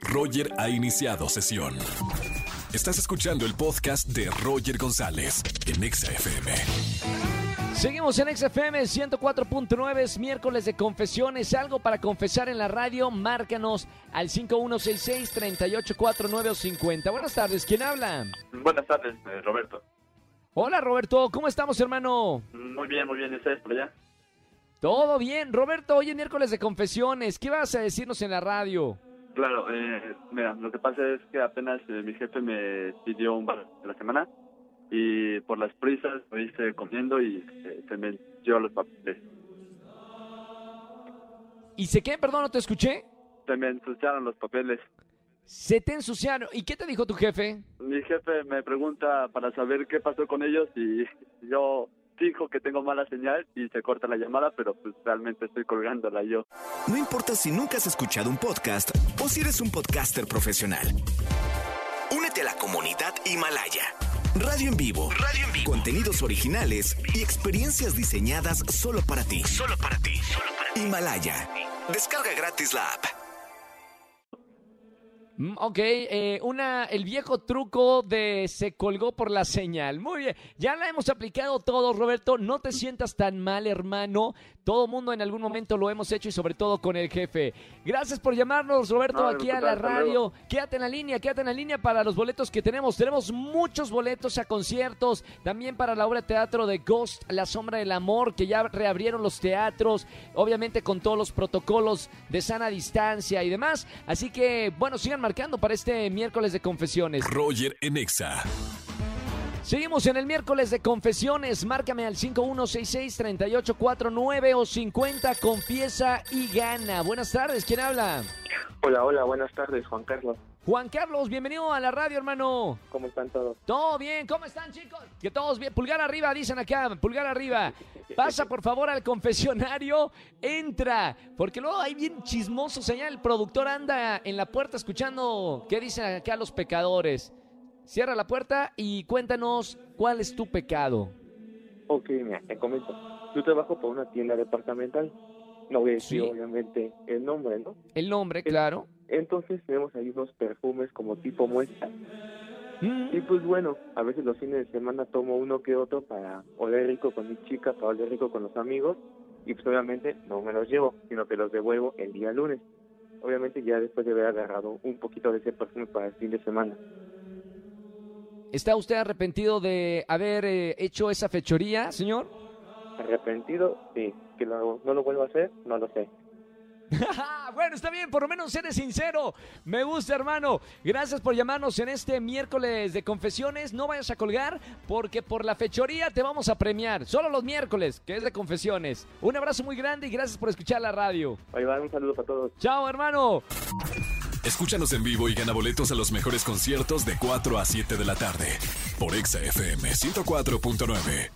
Roger ha iniciado sesión. Estás escuchando el podcast de Roger González en Exa FM. Seguimos en XFM 104.9, es miércoles de confesiones, algo para confesar en la radio, márcanos al 5166-384950. Buenas tardes, ¿quién habla? Buenas tardes, eh, Roberto. Hola Roberto, ¿cómo estamos hermano? Muy bien, muy bien, ¿y ustedes por allá? Todo bien, Roberto, hoy es miércoles de confesiones, ¿qué vas a decirnos en la radio? Claro, eh, mira, lo que pasa es que apenas eh, mi jefe me pidió un bar de la semana y por las prisas me hice comiendo y eh, se me dio los papeles. ¿Y se qué? Perdón, no te escuché. Se me ensuciaron los papeles. Se te ensuciaron. ¿Y qué te dijo tu jefe? Mi jefe me pregunta para saber qué pasó con ellos y yo fijo que tengo mala señal y se corta la llamada, pero pues realmente estoy colgándola yo. No importa si nunca has escuchado un podcast o si eres un podcaster profesional. Únete a la comunidad Himalaya. Radio en vivo. Radio en vivo. Contenidos originales y experiencias diseñadas solo para ti. Solo para ti. Solo para ti. Himalaya. Descarga gratis la app. Mm, Ok, eh, una, el viejo truco de se colgó por la señal. Muy bien, ya la hemos aplicado todos, Roberto. No te sientas tan mal, hermano. Todo mundo en algún momento lo hemos hecho y sobre todo con el jefe. Gracias por llamarnos, Roberto, No, aquí a la radio. Quédate en la línea, quédate en la línea para los boletos que tenemos. Tenemos muchos boletos a conciertos, también para la obra de teatro de Ghost, La Sombra del Amor, que ya reabrieron los teatros, obviamente con todos los protocolos de sana distancia y demás. Así que, bueno, sigan marcando para este miércoles de confesiones. Roger en Exa. Seguimos en el miércoles de confesiones. Márcame al 5166-3849 o 50. Confiesa y gana. Buenas tardes, ¿quién habla? Hola, hola, buenas tardes, Juan Carlos. Juan Carlos, bienvenido a la radio, hermano. ¿Cómo están todos? Todo bien, ¿cómo están, chicos? Que todos bien. Pulgar arriba, dicen acá, pulgar arriba. Pasa, por favor, al confesionario. Entra, porque luego hay bien chismosos allá. El productor anda en la puerta escuchando qué dicen acá los pecadores. Cierra la puerta y cuéntanos cuál es tu pecado. Ok, mira, te comento. Yo trabajo por una tienda departamental. No voy a decir, Sí. obviamente, el nombre, ¿no? El nombre, claro. Entonces tenemos ahí unos perfumes como tipo muestra. Mm, Y pues bueno, a veces los fines de semana tomo uno que otro para oler rico con mi chica, para oler rico con los amigos. Y pues obviamente no me los llevo, sino que los devuelvo el día lunes. Obviamente ya después de haber agarrado un poquito de ese perfume para el fin de semana. ¿Está usted arrepentido de haber eh, hecho esa fechoría, señor? Arrepentido, sí. Que lo- no lo vuelvo a hacer, no lo sé. bueno, está bien, por lo menos eres sincero. Me gusta, hermano. Gracias por llamarnos en este miércoles de confesiones. No vayas a colgar porque por la fechoría te vamos a premiar. Solo los miércoles, que es de confesiones. Un abrazo muy grande y gracias por escuchar la radio. Ahí va, un saludo para todos. Chao, hermano. Escúchanos en vivo y gana boletos a los mejores conciertos de 4 a 7 de la tarde por Exa FM 104.9.